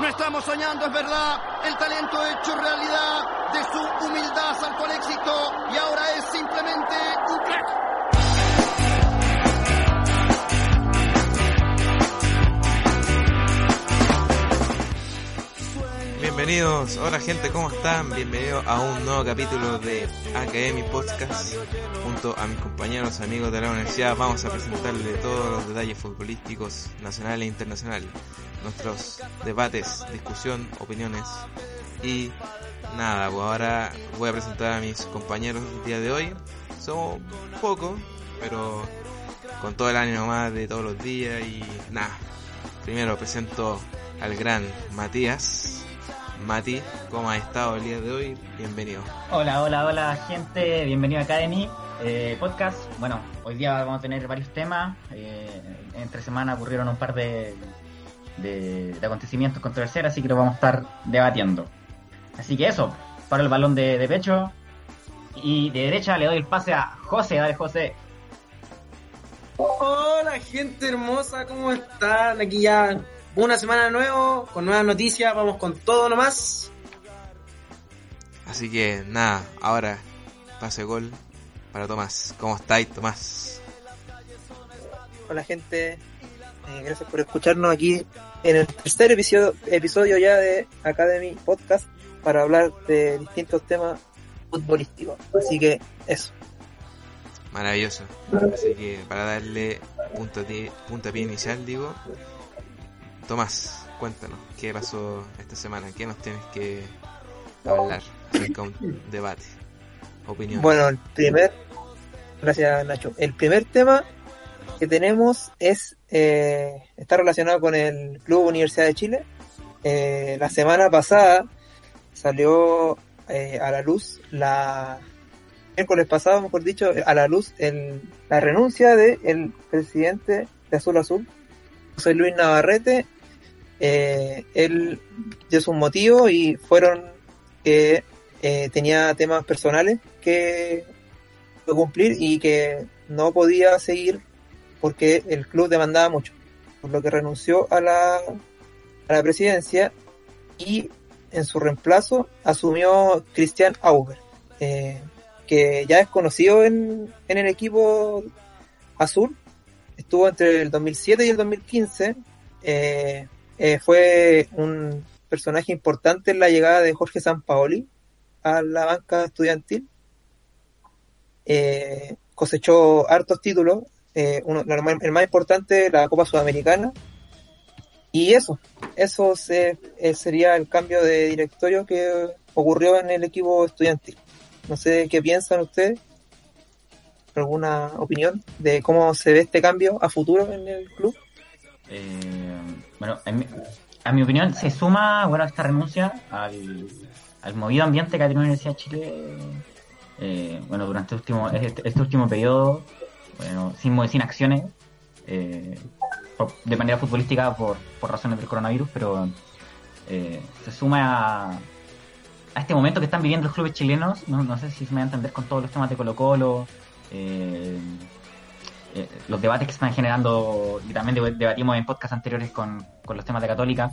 No estamos soñando, es verdad. El talento hecho realidad de su humildad saltó al éxito y ahora es simplemente un crack. Bienvenidos, hola gente, ¿cómo están? Bienvenidos a un nuevo capítulo de Academy Podcast. Junto a mis compañeros, amigos de la universidad, vamos a presentarle todos los detalles futbolísticos nacionales e internacionales, nuestros debates, discusión, opiniones y nada, pues ahora voy a presentar a mis compañeros el día de hoy. Somos pocos, pero con todo el ánimo más de todos los días y nada. Primero presento al gran Matías. Mati, ¿cómo has estado el día de hoy? Bienvenido. Hola, hola, hola gente, bienvenido a Academy eh, Podcast. Bueno, hoy día vamos a tener varios temas. Eh, entre semana ocurrieron un par de, de, de acontecimientos controversiales, así que lo vamos a estar debatiendo. Así que eso, para el balón de, de pecho. Y de derecha le doy el pase a José, dale José. Hola gente hermosa, ¿cómo están? Aquí ya una semana de nuevo, con nuevas noticias, vamos con todo nomás. Así que nada, ahora pase gol para Tomás. ¿Cómo estáis, Tomás? Hola gente, eh, gracias por escucharnos aquí en el tercer episodio, episodio ya de Academy Podcast para hablar de distintos temas futbolísticos. Así que eso. Maravilloso. Así que para darle punto de, puntapié inicial, digo, Tomás, cuéntanos, ¿qué pasó esta semana? ¿Qué nos tienes que hablar acerca de un debate? Opinión. Bueno, el primer, gracias Nacho, el primer tema que tenemos es, eh, está relacionado con el Club Universidad de Chile. Eh, la semana pasada salió eh, a la luz la miércoles pasado, mejor dicho, a la luz el, la renuncia del presidente de Azul Azul, José Luis Navarrete. Eh, él dio sus motivos y fueron que tenía temas personales que cumplir y que no podía seguir porque el club demandaba mucho, por lo que renunció a la, a la presidencia y en su reemplazo asumió Christian Auber. Eh, que ya es conocido en, en el equipo azul. Estuvo entre el 2007 y el 2015. Eh, eh, fue un personaje importante en la llegada de Jorge Sampaoli a la banca estudiantil. Eh, cosechó hartos títulos. Eh, uno, el más importante, la Copa Sudamericana. Y eso, eso se, sería el cambio de directorio que ocurrió en el equipo estudiantil. No sé qué piensan ustedes. ¿Alguna opinión de cómo se ve este cambio a futuro en el club? Eh, bueno, en a mi opinión se suma bueno esta renuncia al, al movido ambiente que ha tenido la Universidad de Chile eh, bueno durante este último, este, este último periodo bueno, sin, sin acciones eh, de manera futbolística por, por razones del coronavirus, pero eh, se suma a, a este momento que están viviendo los clubes chilenos, no, no sé si se me va a entender con todos los temas de Colo Colo, eh, eh, los debates que están generando, y también debatimos en podcasts anteriores con, con los temas de Católica.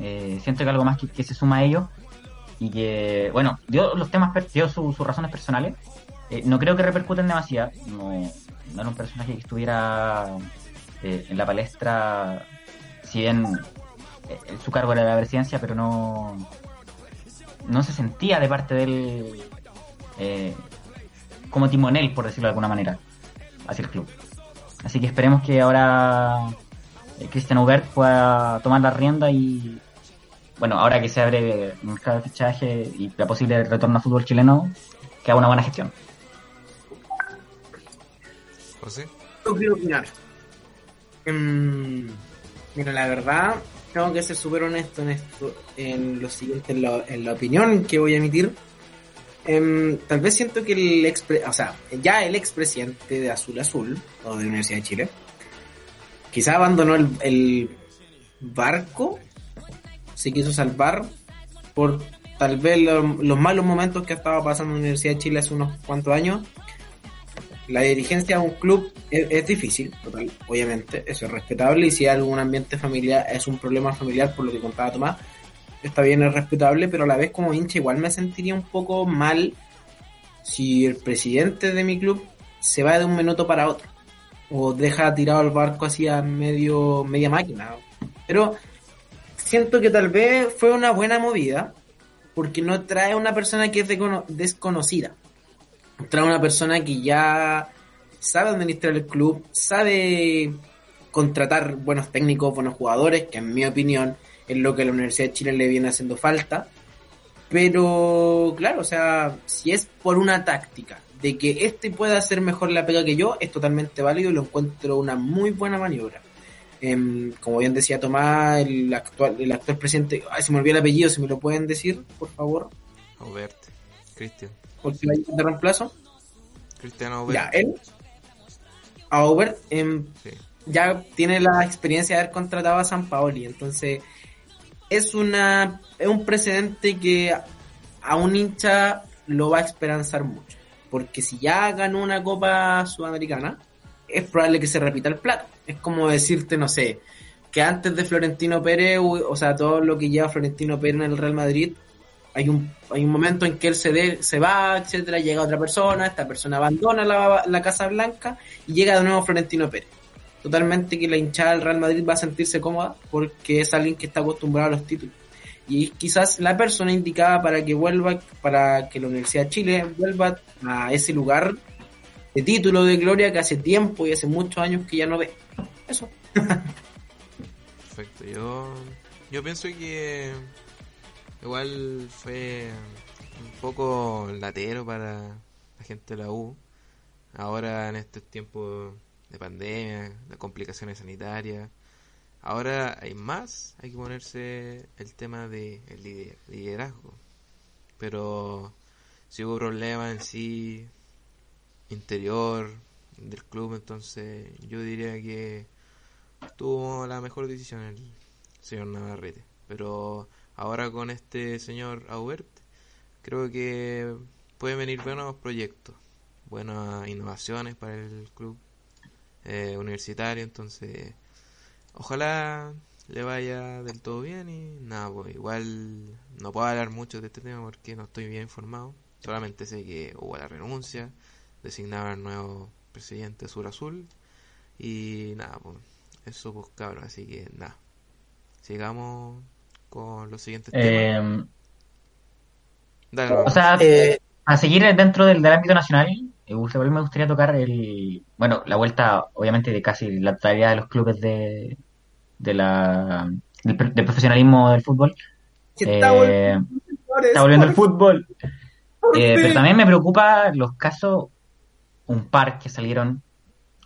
Eh, siento que algo más que, que, se suma a ello y que, bueno, dio los temas, dio su, sus razones personales. Eh, no creo que repercuten demasiado. No, no era un personaje que estuviera eh, en la palestra, si bien eh, su cargo era la presidencia, pero no, no se sentía de parte de él como timonel, por decirlo de alguna manera, hacia el club. Así que esperemos que ahora Cristian Hubert pueda tomar la rienda y, bueno, ahora que se abre el de fichaje y la posible retorno al fútbol chileno, que haga una buena gestión. ¿José? Yo quiero opinar. Mm, mira, la verdad, tengo que ser súper honesto en esto, en lo siguiente, en la, en la opinión que voy a emitir. Um, tal vez siento que el ex, o sea, ya el expresidente de Azul Azul, o de Universidad de Chile, quizá abandonó el, el barco, se quiso salvar por tal vez lo, los malos momentos que estaba pasando en la Universidad de Chile hace unos cuantos años. La dirigencia de un club es, difícil, total, obviamente, eso es respetable y si hay algún ambiente familiar, es un problema familiar por lo que contaba Tomás, está bien, es respetable, pero a la vez como hincha igual me sentiría un poco mal si el presidente de mi club se va de un minuto para otro o deja tirado el barco así a medio, media máquina. Pero siento que tal vez fue una buena movida porque no trae una persona que es desconocida. Trae una persona que ya sabe administrar el club, sabe contratar buenos técnicos, buenos jugadores, que en mi opinión es lo que a la Universidad de Chile le viene haciendo falta. Pero, claro, o sea, si es por una táctica de que este pueda hacer mejor la pega que yo, es totalmente válido y lo encuentro una muy buena maniobra. Eh, como bien decía Tomás, el actual, el actual presidente, ay, se me olvidó el apellido, si me lo pueden decir, por favor. Aubert, Cristian. ¿Por qué de reemplazo? Cristian Aubert. Ya, él, Aubert, eh, Sí. ya tiene la experiencia de haber contratado a San Paoli, entonces es una es un precedente que a un hincha lo va a esperanzar mucho, porque si ya ganó una Copa Sudamericana, es probable que se repita el plato. Es como decirte, no sé, que antes de Florentino Pérez, o sea, todo lo que lleva Florentino Pérez en el Real Madrid, hay un, hay un momento en que él se, de, se va, etcétera, llega otra persona, esta persona abandona la, la Casa Blanca y llega de nuevo Florentino Pérez totalmente que la hinchada del Real Madrid va a sentirse cómoda porque es alguien que está acostumbrado a los títulos. Y quizás la persona indicada para que vuelva, para que la Universidad de Chile vuelva a ese lugar de título de gloria que hace tiempo y hace muchos años que ya no ve. Eso. Perfecto, yo, yo pienso que igual fue un poco latero para la gente de la U. Ahora en estos tiempos de pandemia, de complicaciones sanitarias. Ahora hay más, hay que ponerse el tema de el liderazgo. Pero si hubo problemas en sí interior del club, entonces yo diría que tuvo la mejor decisión el señor Navarrete. Pero ahora con este señor Aubert, creo que pueden venir buenos proyectos, buenas innovaciones para el club eh, universitario, entonces ojalá le vaya del todo bien y nada, pues igual no puedo hablar mucho de este tema porque no estoy bien informado, solamente sé que hubo la renuncia, designaron al nuevo presidente Sur Azul y nada, pues eso pues cabrón, así que nada, sigamos con los siguientes temas. Eh, Dale, o sea, Eh, a seguir dentro del, del ámbito nacional, eh, igual me gustaría tocar el, bueno, la vuelta, obviamente, de casi la totalidad de los clubes de, de la, del, pro- del profesionalismo del fútbol. Está Eh, volviendo, está volviendo el fútbol. ¿Por Eh, pero también me preocupa los casos, un par que salieron,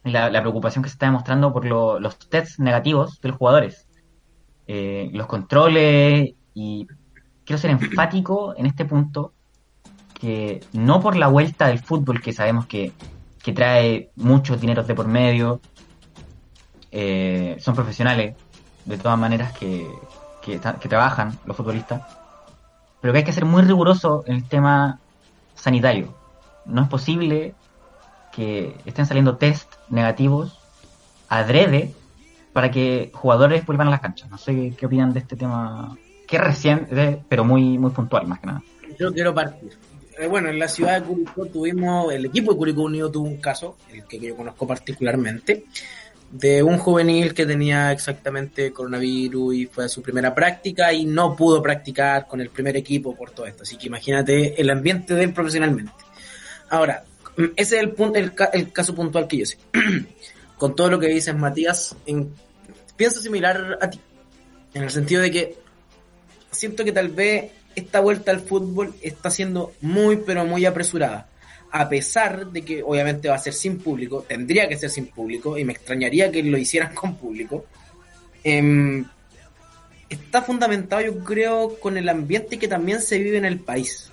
la, la preocupación que se está demostrando por lo- los tests negativos de los jugadores, Eh, los controles, y quiero ser enfático en este punto, que no por la vuelta del fútbol que sabemos que, que trae muchos dineros de por medio, eh, son profesionales, de todas maneras, que, que, que trabajan los futbolistas, pero que hay que ser muy riguroso en el tema sanitario. No es posible que estén saliendo test negativos adrede para que jugadores vuelvan a las canchas. No sé qué, opinan de este tema, que es reciente, pero muy, muy puntual más que nada. Yo quiero partir. Eh, bueno, en la ciudad de Curicó tuvimos, el equipo de Curicó Unido tuvo un caso, el que yo conozco particularmente, de un juvenil que tenía exactamente coronavirus y fue a su primera práctica y no pudo practicar con el primer equipo por todo esto. Así que imagínate el ambiente de él profesionalmente. Ahora, mm, ese es el, punto, el, el caso puntual que yo sé. con todo lo que dices, Matías, en- pienso similar a ti, en el sentido de que siento que tal vez esta vuelta al fútbol está siendo muy pero muy apresurada. A pesar de que obviamente va a ser sin público, tendría que ser sin público y me extrañaría que lo hicieran con público. Em, está fundamentado yo creo con el ambiente que también se vive en el país.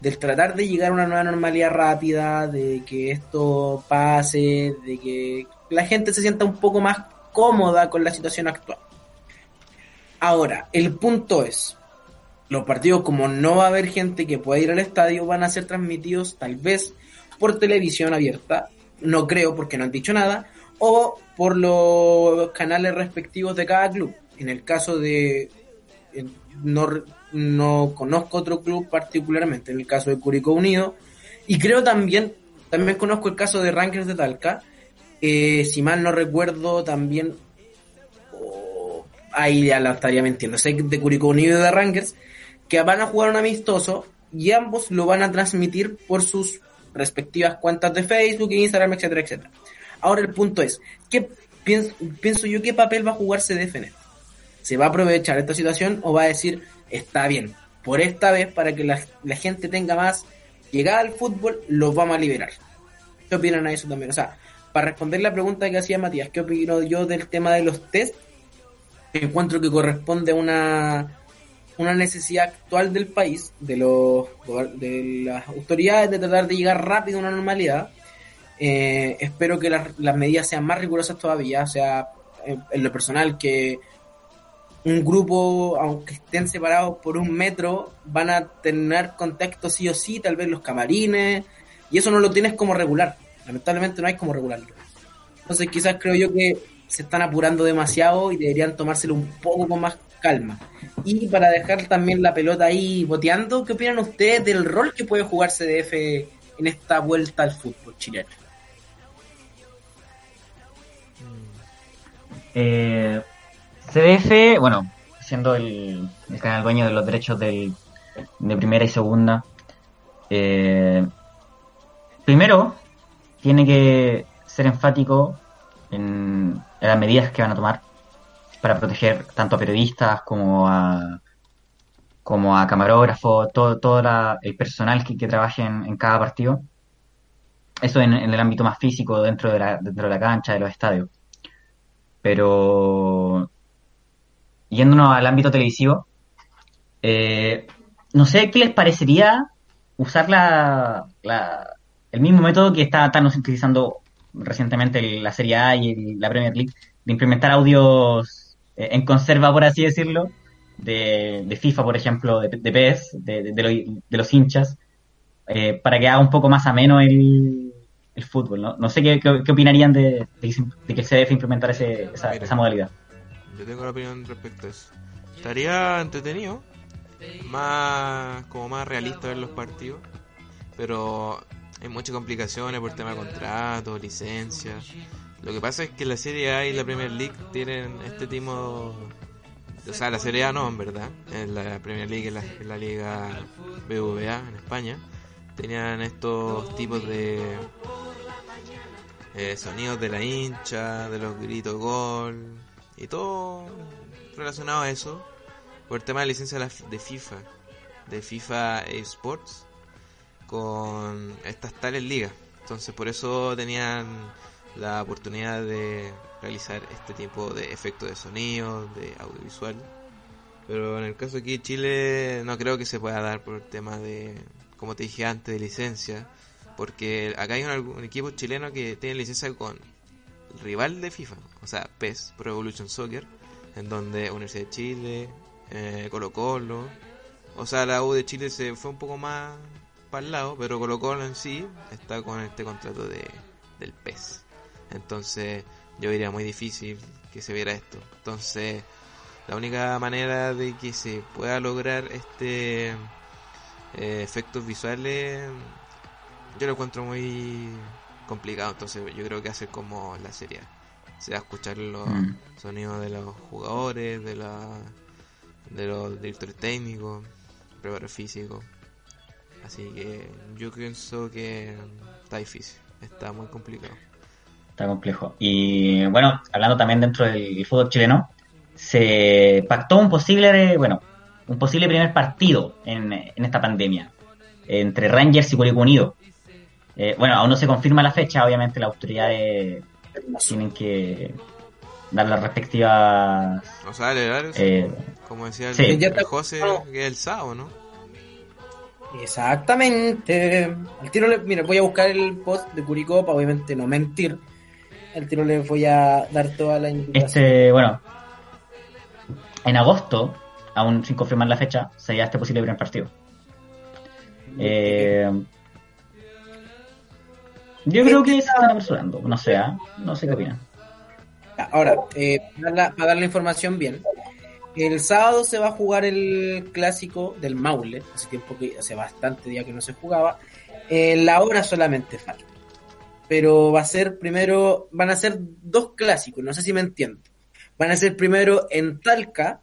Del tratar de llegar a una nueva normalidad rápida, de que esto pase, de que la gente se sienta un poco más cómoda con la situación actual. Ahora, el punto es, los partidos como no va a haber gente que pueda ir al estadio van a ser transmitidos tal vez por televisión abierta, no creo porque no han dicho nada, o por los canales respectivos de cada club. En el caso de... No, no conozco otro club particularmente, en el caso de Curicó Unido, y creo también, también conozco el caso de Rankers de Talca, eh, si mal no recuerdo también, oh, ahí ya la estaría mintiendo, sé de Curicó Unido y de Rankers, que van a jugar un amistoso y ambos lo van a transmitir por sus respectivas cuentas de Facebook, Instagram, etcétera, etcétera. Ahora el punto es, ¿qué pienso, pienso yo qué papel va a jugarse CDF ¿Se va a aprovechar esta situación o va a decir, está bien, por esta vez, para que la, la gente tenga más llegada al fútbol, los vamos a liberar? ¿Qué opinan a eso también? O sea, para responder la pregunta que hacía Matías, ¿qué opino yo del tema de los test? Encuentro que corresponde a una, una necesidad actual del país, de, los, de las autoridades, de tratar de llegar rápido a una normalidad. Eh, espero que las, las medidas sean más rigurosas todavía, o sea, en, en lo personal, que un grupo, aunque estén separados por un metro, van a tener contacto sí o sí, tal vez los camarines, y eso no lo tienes como regular. Lamentablemente no hay como regularlo. Entonces quizás creo yo que se están apurando demasiado y deberían tomárselo un poco con más calma. Y para dejar también la pelota ahí boteando, ¿qué opinan ustedes del rol que puede jugar CDF en esta vuelta al fútbol chileno? Eh, CDF, bueno, siendo el, el, canal dueño de los derechos del, de primera y segunda, eh, primero tiene que ser enfático en, las medidas que van a tomar para proteger tanto a periodistas como a como a camarógrafos, todo, todo la, el personal que, trabaje en, cada partido. Eso en, en, el ámbito más físico, dentro de, la, dentro de la cancha, de los estadios. Pero yéndonos al ámbito televisivo, eh, no sé qué les parecería usar la, la, el mismo método que está, están utilizando recientemente la Serie A y la Premier League, de implementar audios eh, en conserva, por así decirlo, de, de FIFA, por ejemplo, de, de PES, de, de, lo, de los hinchas, eh, para que haga un poco más ameno el, el fútbol. No, no sé qué, qué, qué opinarían de, de, que se debe implementar ese, esa, esa modalidad yo tengo la opinión respecto a eso. Estaría entretenido, más como más realista ver los partidos, pero hay muchas complicaciones por tema de contrato, licencia. Lo que pasa es que la Serie A y la Premier League tienen este tipo, o sea, la Serie A no, en verdad, la Premier League, en la, en la Liga BVA en España, tenían estos tipos de eh, sonidos de la hincha, de los gritos gol, y todo relacionado a eso, por el tema de licencia de FIFA, de FIFA Esports, con estas tales ligas. Entonces por eso tenían la oportunidad de realizar este tipo de efectos de sonido, de audiovisual. Pero en el caso aquí de Chile no creo que se pueda dar por el tema de, como te dije antes, de licencia. Porque acá hay un, equipo chileno que tiene licencia con rival de FIFA, o sea, PES, Pro Evolution Soccer, en donde Universidad de Chile, eh, Colo Colo, o sea, la U de Chile se fue un poco más para el lado, pero Colo Colo en sí está con este contrato de, del PES. Entonces, yo diría muy difícil que se viera esto. Entonces, la única manera de que se pueda lograr este eh, efectos visuales, yo lo encuentro muy complicado, entonces yo creo que hace como la serie. Se va a escuchar los mm. sonidos de los jugadores, de la de los directores técnicos, preparador físico. Así que yo pienso que está difícil, está muy complicado. Está complejo. Y bueno, hablando también dentro del fútbol chileno, se pactó un posible, bueno, un posible primer partido en, en esta pandemia entre Rangers y Curicó Unido. Eh, bueno, aún no se confirma la fecha, obviamente las autoridades tienen que dar las respectivas... O sea, el horario, eh, como decía el, sí. el José, que es el sábado, ¿no? Exactamente. El tiro le, mira, voy a buscar el post de Curicó para obviamente no mentir. El tiro le voy a dar toda la indicación. Este, bueno, en agosto, aún sin confirmar la fecha, sería este posible primer partido. Eh, Yo creo que se están apresurando, no sé, ¿ah? no sé qué opinan. Ahora, eh, para dar la información bien, el sábado se va a jugar el clásico del Maule, hace tiempo que, hace bastante día que no se jugaba, en la hora solamente falta. Pero va a ser primero, van a ser dos clásicos, no sé si me entiendo. Van a ser primero en Talca,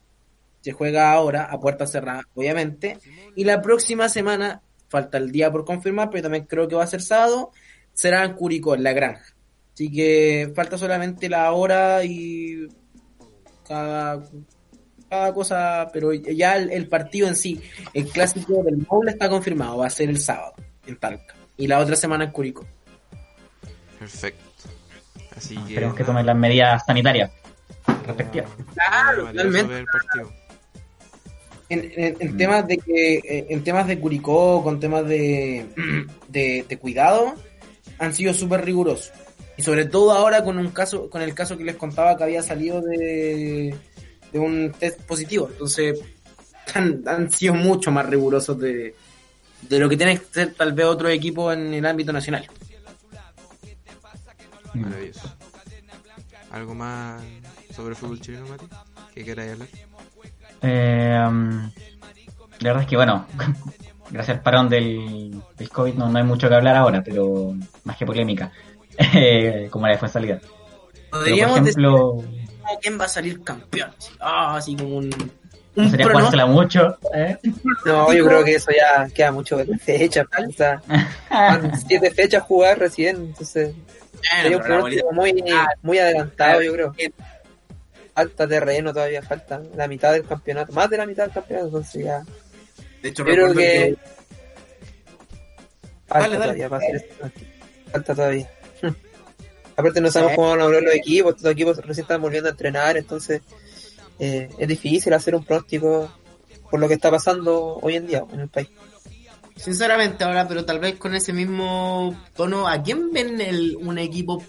se juega ahora a puerta cerrada, obviamente, y la próxima semana, falta el día por confirmar, pero también creo que va a ser sábado, será en Curicó, en la granja. Así que falta solamente la hora y cada, cada cosa, pero ya el, el partido en sí, el clásico del Maule está confirmado, va a ser el sábado en Talca. Y la otra semana en Curicó. Perfecto. Así que. Esperemos que tomen las medidas sanitarias respectivas. Claro, valioso totalmente. En, en- en Mm. temas de que en- en temas de Curicó con temas de, de, de cuidado han sido súper rigurosos y sobre todo ahora con un caso con el caso que les contaba que había salido de, de un test positivo entonces han, han sido mucho más rigurosos de, de lo que tiene que ser tal vez otro equipo en el ámbito nacional Maravilloso. ¿Algo más sobre el fútbol chileno, Mati? ¿Qué queráis hablar? Eh, um, la verdad es que, bueno, gracias al parón del, del COVID no, no hay mucho que hablar ahora, pero más que polémica, eh, como la de salida. Pero, por podríamos ejemplo, decir "Oh, quién va a salir campeón Así, ah, así como un, no un sería pronóstico. jugársela mucho. ¿eh? No, yo creo que eso ya queda mucho de fecha. Van siete fechas jugar recién, entonces sería un Bueno, la pronóstico muy, muy adelantado, yo creo. Falta terreno, todavía falta la mitad del campeonato, más de la mitad del campeonato, entonces ya. De hecho, Yo creo recuerdo que falta Dale, dale. todavía para hacer esto. Falta todavía. Aparte no sabemos cómo van a volver los equipos, estos equipos recién están volviendo a entrenar, entonces eh, es difícil hacer un pronóstico por lo que está pasando hoy en día en el país. Sinceramente ahora, pero tal vez con ese mismo tono, ¿a quién ven el, un equipo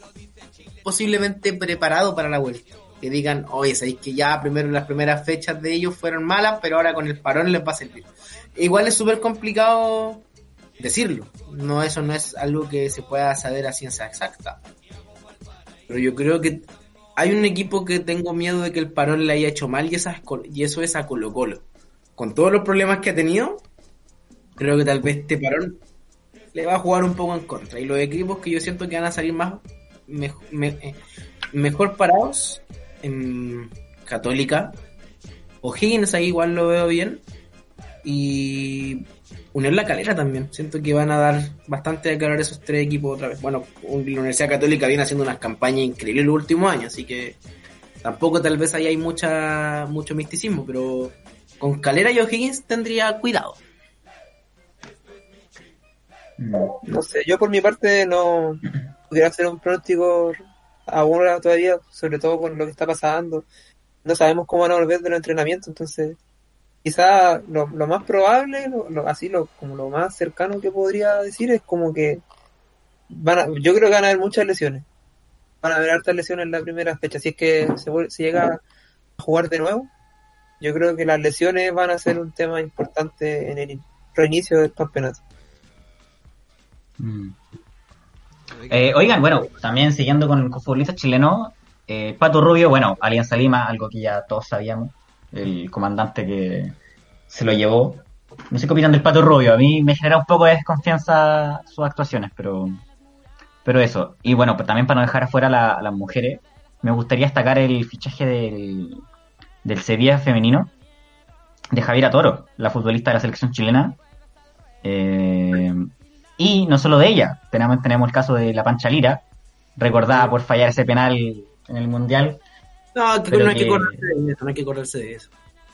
posiblemente preparado para la vuelta? Que digan, oye, sabéis que ya primero las primeras fechas de ellos fueron malas, pero ahora con el parón les va a servir. Igual es súper complicado decirlo. No, eso no es algo que se pueda saber a ciencia exacta. Pero yo creo que hay un equipo que tengo miedo de que el parón le haya hecho mal y, y eso es a Colo Colo. Con todos los problemas que ha tenido, creo que tal vez este parón le va a jugar un poco en contra. Y los equipos que yo siento que van a salir más eh, mejor parados en Católica. O'Higgins ahí igual lo veo bien. Y Unión La Calera también. Siento que van a dar bastante de calor esos tres equipos otra vez. Bueno, la Universidad Católica viene haciendo unas campañas increíbles los últimos años, así que tampoco tal vez ahí hay mucha mucho misticismo, pero con Calera y O'Higgins tendría cuidado. Mm. No sé, yo por mi parte no pudiera hacer un pronóstico ahora todavía, sobre todo con lo que está pasando. No sabemos cómo van a volver de los entrenamientos, entonces quizá lo, lo más probable, lo, así lo, como lo más cercano que podría decir es como que van a, yo creo que van a haber muchas lesiones. Van a haber hartas lesiones en la primera fecha. Si es que se llega a jugar de nuevo, yo creo que las lesiones van a ser un tema importante en el reinicio del campeonato. Mm. Eh, oigan, bueno, también siguiendo con, con futbolistas chilenos, eh, Pato Rubio, bueno, Alianza Lima, algo que ya todos sabíamos, el comandante que se lo llevó. No sé qué opinan del Pato Rubio, a mí me genera un poco de desconfianza sus actuaciones, pero pero eso. Y bueno, pues también para no dejar afuera a, la- a las mujeres, me gustaría destacar el fichaje del, del Sevilla femenino de Javiera Toro, la futbolista de la selección chilena. Eh, y no solo de ella, tenemos, tenemos el caso de la Pancha Lira, recordada por fallar ese penal en el Mundial. No, que no hay que, que- correrse de eso, no hay que correrse de eso.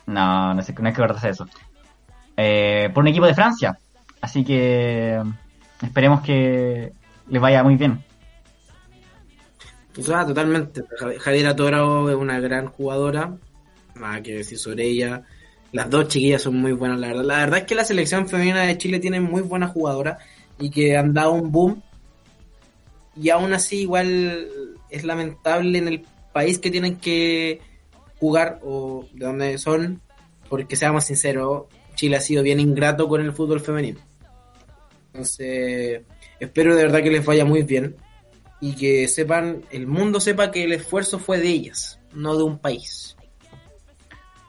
No, no, sé, no hay que acordarse de eso. Eh, por un equipo de Francia. Así que esperemos que les vaya muy bien. O sea, totalmente. Jav- Javiera Toro es una gran jugadora. Nada que decir sobre ella. Las dos chiquillas son muy buenas, la verdad. La verdad es que la selección femenina de Chile tiene muy buenas jugadoras y que han dado un boom. Y aún así, igual es lamentable en el país que tienen que jugar o de donde son. Porque seamos sinceros, Chile ha sido bien ingrato con el fútbol femenino. Entonces, espero de verdad que les vaya muy bien y que sepan, el mundo sepa que el esfuerzo fue de ellas, no de un país.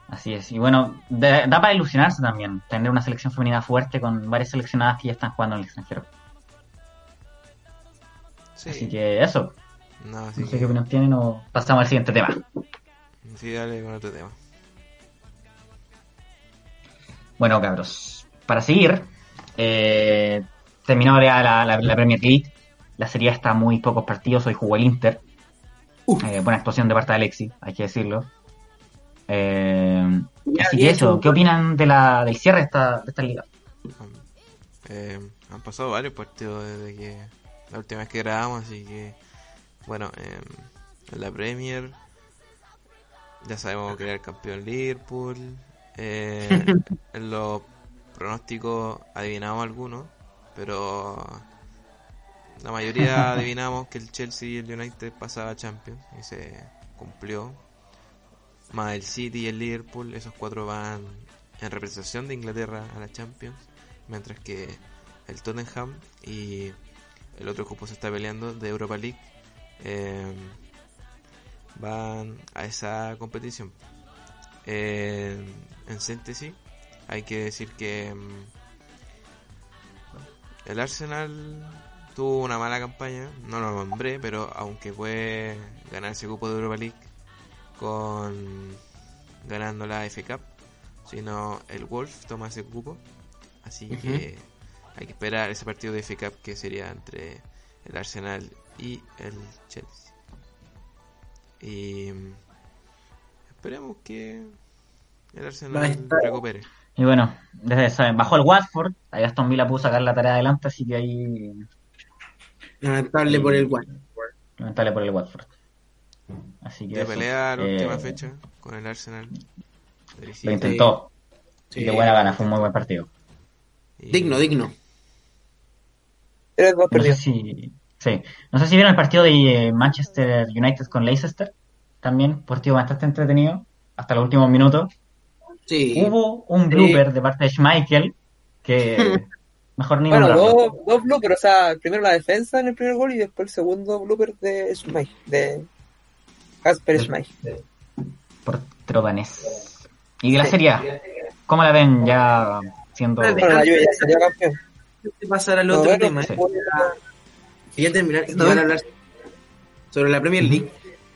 Así es, y bueno, da, da para ilusionarse también, tener una selección femenina fuerte con varias seleccionadas que ya están jugando en el extranjero. Sí. Así que eso, No, así no sé que- qué opinión tienen o pasamos al siguiente tema. Sí, dale con otro tema. Bueno, cabros, para seguir, eh, terminó ya la, la- la Premier League. La serie está muy pocos partidos. Hoy jugó el Inter. Eh, buena actuación de parte de Alexis, hay que decirlo. Eh, así que eso, ¿qué opinan de la, del cierre de esta, de esta liga? Eh, han pasado varios partidos desde que la última vez que grabamos, así que bueno, eh, en la Premier ya sabemos que era el campeón Liverpool. Eh, en los pronósticos adivinamos algunos, pero la mayoría adivinamos que el Chelsea y el United pasaba a Champions y se cumplió. Más el City y el Liverpool, esos cuatro van en representación de Inglaterra a la Champions, mientras que el Tottenham y el otro grupo se está peleando de Europa League eh, van a esa competición. Eh, en síntesis, hay que decir que mm, el Arsenal tuvo una mala campaña, no lo nombré, pero aunque puede ganar ese grupo de Europa League con ganando la F Cup, sino el Wolf toma ese cupo, así que hay que esperar ese partido de F Cup que sería entre el Arsenal y el Chelsea. Y mm, esperemos que el Arsenal recupere. Y bueno, desde esa- bajó el Watford, ahí Aston Villa pudo sacar la tarea adelante, así que ahí Lamentable por el One. lamentable por el Watford. Así que De eso, pelea la eh, última fecha con el Arsenal. Lo intentó, Sí. y de buena gana, fue un muy buen partido. Y- Digno, digno. 3-2 No sé si, sí. no sé si vieron el partido de eh, Manchester United con Leicester, también, partido bastante entretenido, hasta los últimos minutos. Sí. Hubo un blooper de parte de Schmeichel que mejor ni Bueno, dos, dos bloopers, o sea, primero la defensa en el primer gol y después el segundo blooper de Schmeichel, de Casper Schmeichel. portero danés. Y de la Sí. Serie ¿cómo la ven ya siendo... Bueno, la Juve ya salió campeón. Antes de pasar al No, otro bueno, tema, sí. eh, quería terminar y van a hablar sobre la Premier League.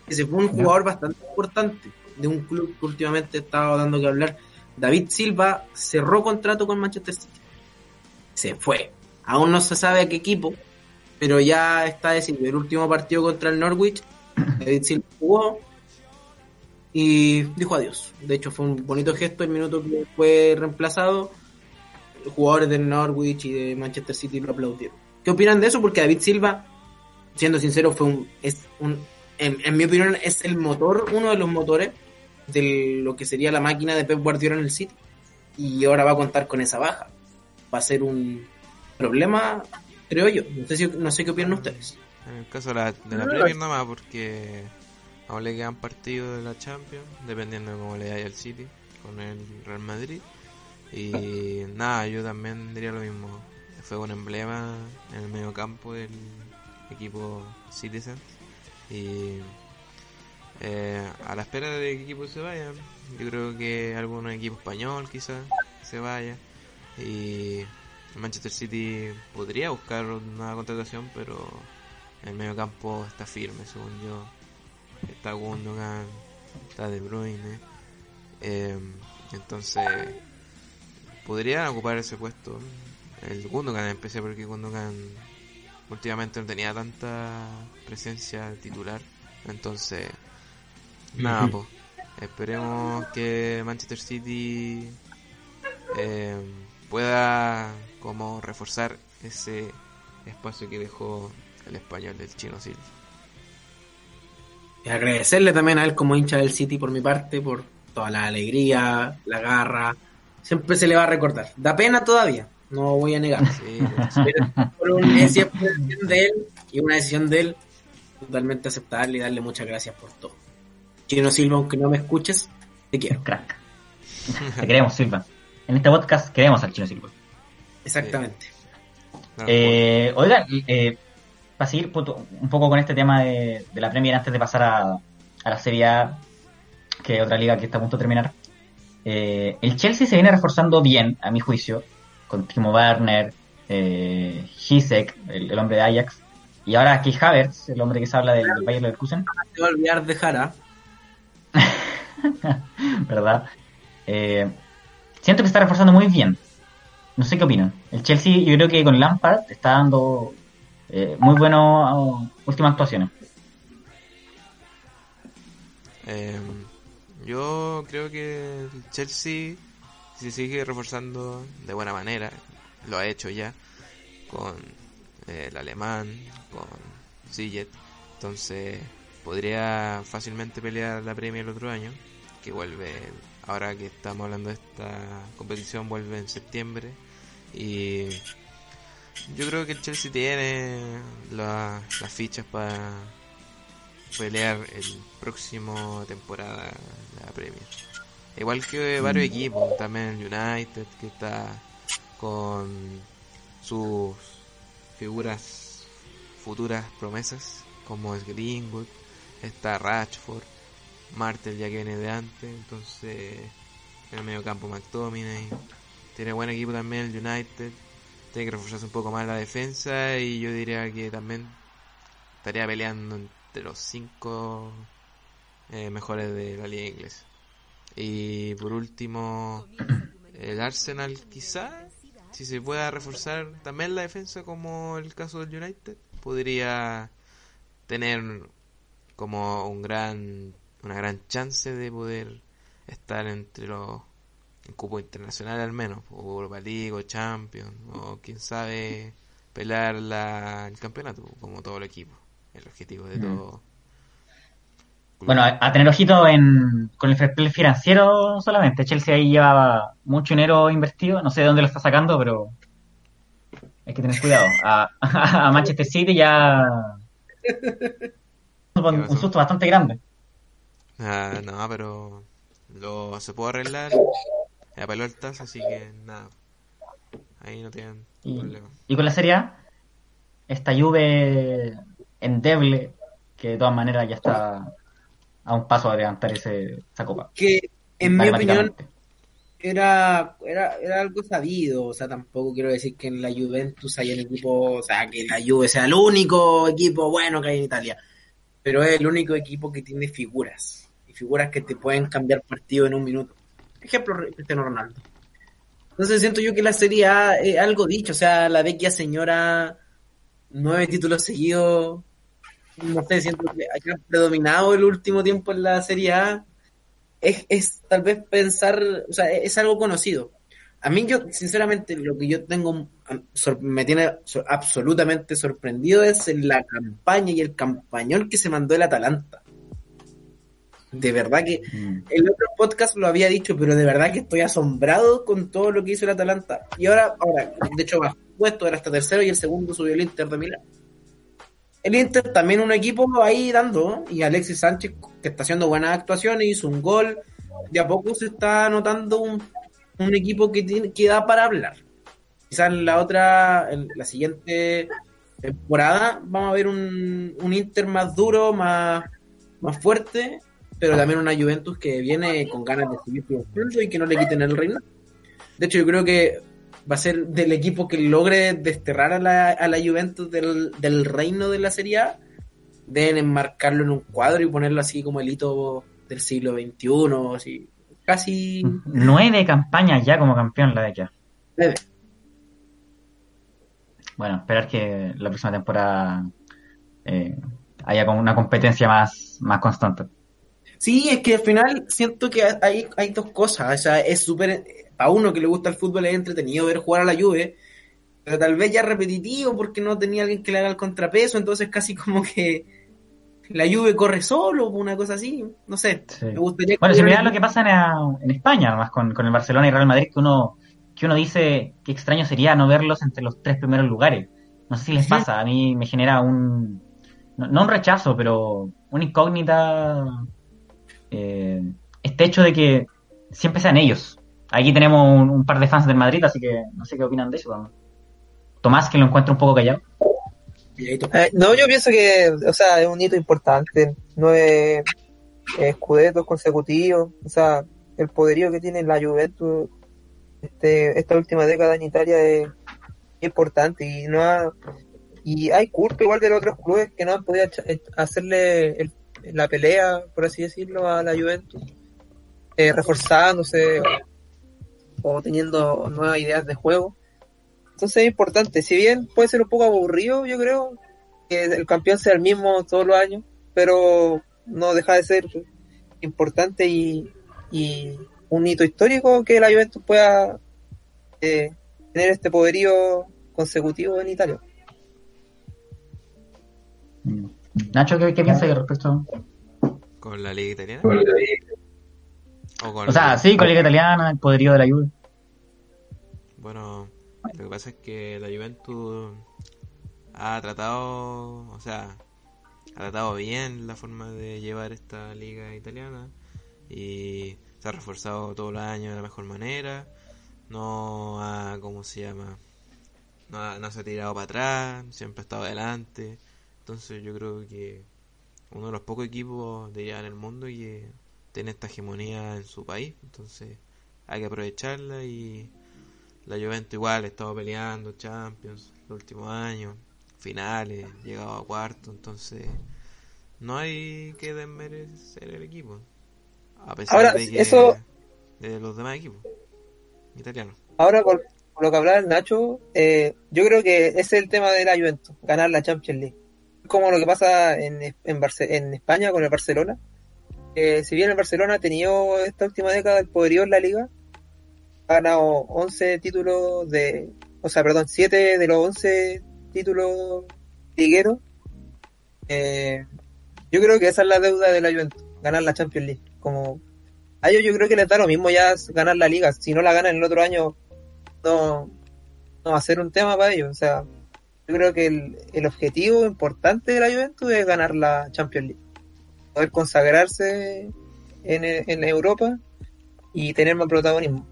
Ese fue un jugador bastante importante de un club que últimamente estaba dando que hablar. David Silva cerró contrato con Manchester City. Se fue. Aún no se sabe a qué equipo, pero ya está decidido. El último partido contra el Norwich, David Silva jugó y dijo adiós. De hecho, fue un bonito gesto el minuto que fue reemplazado. Jugadores del Norwich y de Manchester City lo aplaudieron. ¿Qué opinan de eso? Porque David Silva, siendo sincero, fue un, es un, en, en mi opinión, es el motor, uno de los motores de lo que sería la máquina de Pep Guardiola en el City. Y ahora va a contar con esa baja. Va a ser un problema, creo yo. No sé, si, no sé qué opinan ustedes. En el caso de la, de la No, Premier nomás, porque aún le quedan partidos de la Champions, dependiendo de cómo le vaya al City con el Real Madrid. Y nada, yo también diría lo mismo. Fue un emblema en el medio campo del equipo Citizens. Y eh, a la espera de que equipo se vayan, yo creo que algún equipo español quizás se vaya. Y Manchester City podría buscar una contratación, pero el medio campo está firme, según yo. Está Gundogan, está De Bruyne. eh, entonces, podrían ocupar ese puesto. El Gundogan, empecé porque Gundogan últimamente no tenía tanta presencia titular. Entonces, nada, pues. Esperemos que Manchester City eh, pueda como reforzar ese espacio que dejó el español del chino Silva. Y agradecerle también a él como hincha del City por mi parte, por toda la alegría, la garra. Siempre se le va a recordar. Da pena todavía, no voy a negar. Sí, Pero por una siempre decisión de él y una decisión de él totalmente aceptable y darle muchas gracias por todo. Chino Silva, aunque no me escuches, te quiero. Crack. Te queremos, Silva. En este podcast queremos al Chino Silva. Exactamente. Eh, oigan, eh, para seguir un poco con este tema de, la Premier antes de pasar a, a, la Serie A, que es otra liga que está a punto de terminar. Eh, el Chelsea se viene reforzando bien, a mi juicio, con Timo Werner, eh, Hisek, el, hombre de Ajax, y ahora aquí Havertz, el hombre que se habla del, del Bayern Leverkusen. Te voy a olvidar de Jara. ¿Verdad? Eh, siento que está reforzando muy bien. No sé qué opinan. El Chelsea, yo creo que con Lampard está dando eh, muy buenas últimas actuaciones. Em, yo creo que el Chelsea, si sigue reforzando de buena manera, lo ha hecho ya con eh, el alemán, con Ziyech, entonces podría fácilmente pelear la Premier el otro año, que vuelve, ahora que estamos hablando de esta competición, vuelve en septiembre y yo creo que el Chelsea tiene las fichas para pelear el próximo temporada la Premier. Igual que varios equipos, también el United que está con sus figuras futuras promesas como es Greenwood, está Rashford, Martel ya que viene de antes, entonces en el medio campo McTominay, tiene buen equipo también el United, tiene que reforzarse un poco más la defensa y yo diría que también estaría peleando entre los cinco eh, mejores de la liga inglesa. Y por último, el Arsenal quizá, si se pueda reforzar también la defensa como el caso del United, podría tener como un gran una gran chance de poder estar entre los en cupo internacional al menos, o Europa League o Champions, o quién sabe pelear la, el campeonato, como todo el equipo, el objetivo de mm. todo. Bueno, a, tener ojito en, con el financiero solamente. Chelsea ahí llevaba mucho dinero invertido, no sé de dónde lo está sacando, pero hay que tener cuidado. A, a Manchester City ya un susto bastante grande. Ah, no, pero lo se puede arreglar a pelotas, así que nada. Ahí no tienen y, problema. Y con la Serie A, esta Juve endeble, que de todas maneras ya está a un paso de levantar ese, esa copa. Que en mi opinión era, era, era algo sabido, o sea, tampoco quiero decir que en la Juventus haya un equipo, o sea, que la Juve sea el único equipo bueno que hay en Italia, pero es el único equipo que tiene figuras, y figuras que te pueden cambiar partido en un minuto. Ejemplo, Cristiano Ronaldo. Entonces siento yo que la Serie A algo dicho, o sea, la vecchia señora, nueve títulos seguidos, no sé, siento que ha predominado el último tiempo en la Serie A. Es, es tal vez pensar, o sea, es algo conocido. A mí yo, sinceramente, lo que yo tengo, me tiene absolutamente sorprendido es la campaña y el campañón que se mandó el Atalanta. De verdad que mm. el otro podcast lo había dicho, pero de verdad que estoy asombrado con todo lo que hizo el Atalanta. Y ahora, ahora, de hecho, bajó puesto, era hasta tercero y el segundo subió el Inter de Milán. El Inter también un equipo ahí dando, y Alexis Sánchez, que está haciendo buenas actuaciones, hizo un gol. De a poco se está notando un, un equipo que, tiene, que da para hablar. Quizás en la otra, en la siguiente temporada, vamos a ver un, un Inter más duro, más, más fuerte, pero también una Juventus que viene con ganas de seguir triunfando y que no le quiten el reino. De hecho, yo creo que va a ser del equipo que logre desterrar a la, a la Juventus del, del reino de la Serie A. Deben enmarcarlo en un cuadro y ponerlo así como el hito del siglo XXI, así, casi... Nueve campañas ya como campeón la de ya. Bueno, esperar que la próxima temporada eh, haya como una competencia más, más constante. Sí, es que al final siento que hay, hay dos cosas. O sea, es súper. A uno que le gusta el fútbol es entretenido ver jugar a la Juve, pero tal vez ya repetitivo porque no tenía alguien que le haga el contrapeso, entonces casi como que la Juve corre solo, una cosa así. No sé. Me gustaría bueno, si miras lo que pasa en, España, además con, con el Barcelona y Real Madrid, que uno, que uno dice que extraño sería no verlos entre los tres primeros lugares. No sé si les pasa, a mí me genera un. no un rechazo, pero una incógnita eh, este hecho de que siempre sean ellos. Aquí tenemos un, par de fans del Madrid, así que no sé qué opinan de eso. Tomás, que lo encuentra un poco callado. Eh, no, yo pienso que, o sea, es un hito importante. Nueve escudetos consecutivos. O sea, el poderío que tiene la Juventus este, esta última década en Italia es importante y no ha- y hay culpa igual de los otros clubes que no han podido eh, hacerle el- la pelea, por así decirlo, a la Juventus, eh, reforzándose o, teniendo nuevas ideas de juego. Entonces es importante, si bien puede ser un poco aburrido, yo creo, que el campeón sea el mismo todos los años, pero no deja de ser importante y, y un hito histórico que la Juventus pueda eh, tener este poderío consecutivo en Italia. Mm. Nacho, ¿qué, qué piensas al respecto? con la liga italiana. O, con O sea, sí, con Liga Italiana, el poderío de la Juve. Bueno, lo que pasa es que la Juventus ha tratado, o sea, ha tratado bien la forma de llevar esta liga italiana y se ha reforzado todos los años de la mejor manera. No ha, ¿cómo se llama? No, ha- no se ha tirado para atrás, siempre ha estado adelante. Entonces yo creo que uno de los pocos equipos de ya en el mundo que tiene esta hegemonía en su país. Entonces hay que aprovecharla y la Juventus igual ha estado peleando Champions los últimos años, finales, llegado a cuarto, entonces no hay que desmerecer el equipo. A pesar Ahora, de que eso- de los demás equipos italianos. Ahora, por, por lo que hablaba el Nacho, eh, yo creo que ese es el tema de la Juventus, ganar la Champions League. Como lo que pasa en, en, Barce- en España con el Barcelona. Si bien el Barcelona ha tenido esta última década el poderío en la liga, ha ganado 11 títulos de, o sea, perdón, 7 de los 11 títulos ligueros. Eh, yo creo que esa es la deuda de la Juventus, ganar la Champions League. Como a ellos yo creo que les da lo mismo ya ganar la liga. Si no la ganan el otro año, no, no va a ser un tema para ellos. O sea, yo creo que el, el objetivo importante de la Juventus es ganar la Champions League. Poder consagrarse en, en Europa y tener más protagonismo.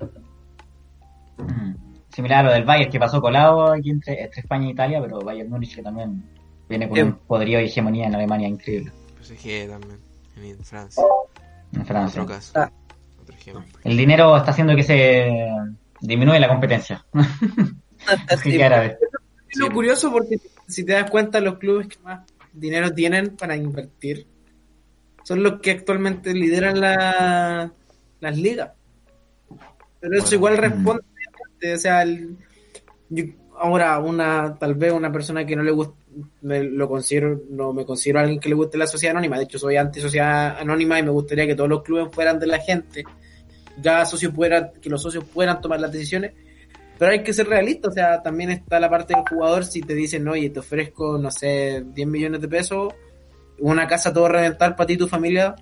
Mm. Similar a lo del Bayern, que pasó colado aquí entre, entre España e Italia, pero Bayern Múnich que también viene con Bien. un poderío y hegemonía en Alemania increíble. PSG también, en Francia. En Francia. Otro caso. Ah. Otro ejemplo. El dinero está haciendo que se disminuye la competencia. Árabe. Es lo curioso porque si te das cuenta los clubes que más dinero tienen para invertir son los que actualmente lideran la, las ligas. Pero eso Bueno. igual responde, o sea, el- yo- ahora una tal vez una persona que no le gusta me lo considero no me considero alguien que le guste la sociedad anónima, de hecho soy anti sociedad anónima y me gustaría que todos los clubes fueran de la gente. Cada socio pudiera que los socios puedan tomar las decisiones pero hay que ser realista, o sea, también está la parte del jugador si te dicen, oye, te ofrezco, no sé, 10 millones de pesos, una casa todo reventar para ti y tu familia,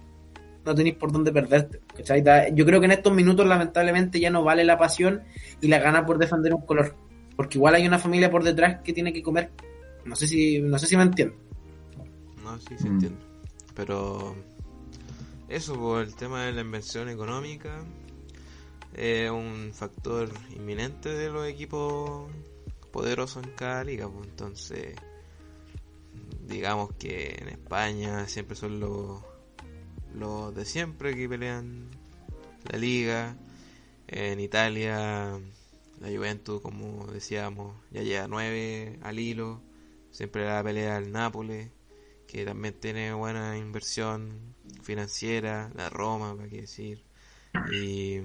no tenéis por dónde perderte. ¿cachai? Yo creo que en estos minutos lamentablemente ya no vale la pasión y la gana por defender un color, porque igual hay una familia por detrás que tiene que comer. No sé si, no sé si me entienden. No, sí, se Mm. entiende. Pero eso, por el tema de la inversión económica, es un factor inminente de los equipos poderosos en cada liga. Pues entonces, digamos que en España siempre son los, los de siempre que pelean la liga. En Italia, la Juventus, como decíamos, ya lleva nueve al hilo. Siempre la pelea el Nápoles que también tiene buena inversión financiera, la Roma, para qué decir. Y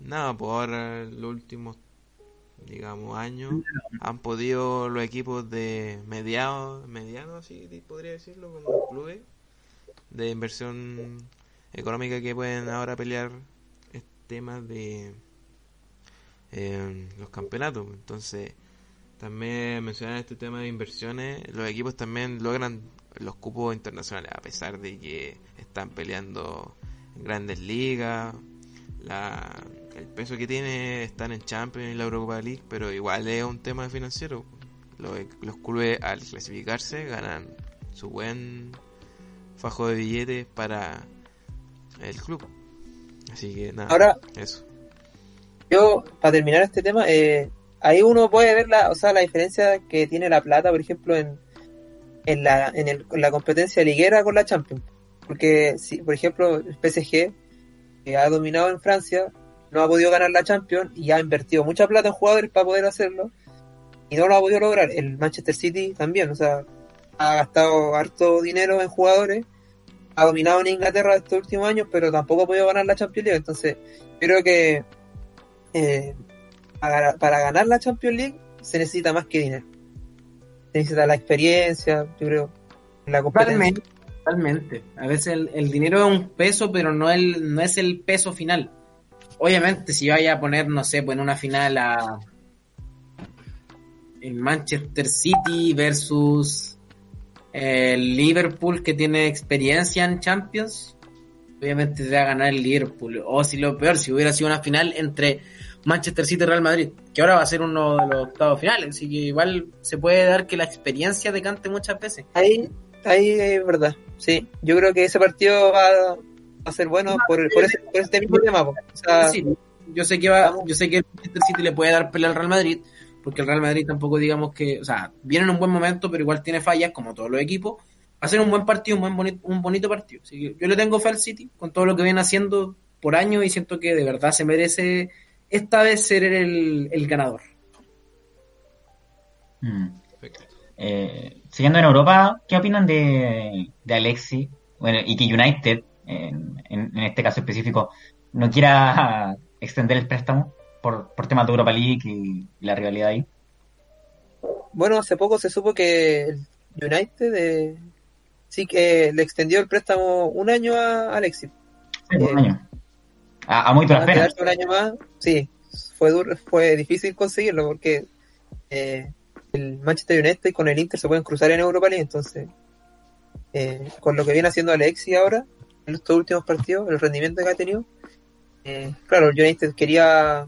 nada, pues ahora los últimos, digamos, años han podido los equipos de mediados, medianos, así podría decirlo, como clubes de inversión económica que pueden ahora pelear temas de eh, los campeonatos. Entonces, también mencionar este tema de inversiones, los equipos también logran los cupos internacionales, a pesar de que están peleando grandes ligas, la, el peso que tiene están en Champions y la Europa League, pero igual es un tema financiero. Los, los clubes al clasificarse ganan su buen fajo de billetes para el club. Así que nada, Ahora, eso. yo, para terminar este tema, eh, ahí uno puede ver la, o sea, la diferencia que tiene la plata, por ejemplo, en, en la, en, el, en la competencia liguera con la Champions. Porque, si, por ejemplo, el PSG, que ha dominado en Francia, no ha podido ganar la Champions y ha invertido mucha plata en jugadores para poder hacerlo y no lo ha podido lograr. El Manchester City también, o sea, ha gastado harto dinero en jugadores, ha dominado en Inglaterra estos últimos años, pero tampoco ha podido ganar la Champions League. Entonces, creo que eh, para, ganar la Champions League se necesita más que dinero. Se necesita la experiencia, yo creo, la competencia. Totalmente, totalmente. A veces el, el dinero es un peso, pero no, el, no es el peso final. Obviamente, si vaya a poner, no sé, pues en una final a el Manchester City versus el Liverpool que tiene experiencia en Champions, obviamente se va a ganar el Liverpool. O si lo peor, si hubiera sido una final entre Manchester City y Real Madrid, que ahora va a ser uno de los octavos finales, así que igual se puede dar que la experiencia decante muchas veces. Ahí, ahí es verdad, sí. Yo creo que ese partido va a ser bueno por, por, ese, por este mismo tema. O sea, Sí, yo sé que va, yo sé que el Manchester City le puede dar pelea al Real Madrid, porque el Real Madrid tampoco digamos que, o sea, viene en un buen momento, pero igual tiene fallas como todos los equipos. Va a ser un buen partido, un buen bonito, un bonito partido. Así que yo le tengo fe al City con todo lo que viene haciendo por año y siento que de verdad se merece esta vez ser el, el ganador. Mm. Eh, siguiendo en Europa, ¿qué opinan de, de Alexi? Bueno, y que United, en, este caso específico, no quiera extender el préstamo por, por temas de Europa League y, y la rivalidad ahí. bueno, hace poco se supo que el United eh, sí que le extendió el préstamo un año a Alexis. Sí, un Eh, año. A, a muy duras penas. un año más. Sí, fue duro, fue difícil conseguirlo porque eh, el Manchester United con el Inter se pueden cruzar en Europa League, entonces eh, con lo que viene haciendo Alexis ahora en estos últimos partidos, el rendimiento que ha tenido, eh, claro, el United quería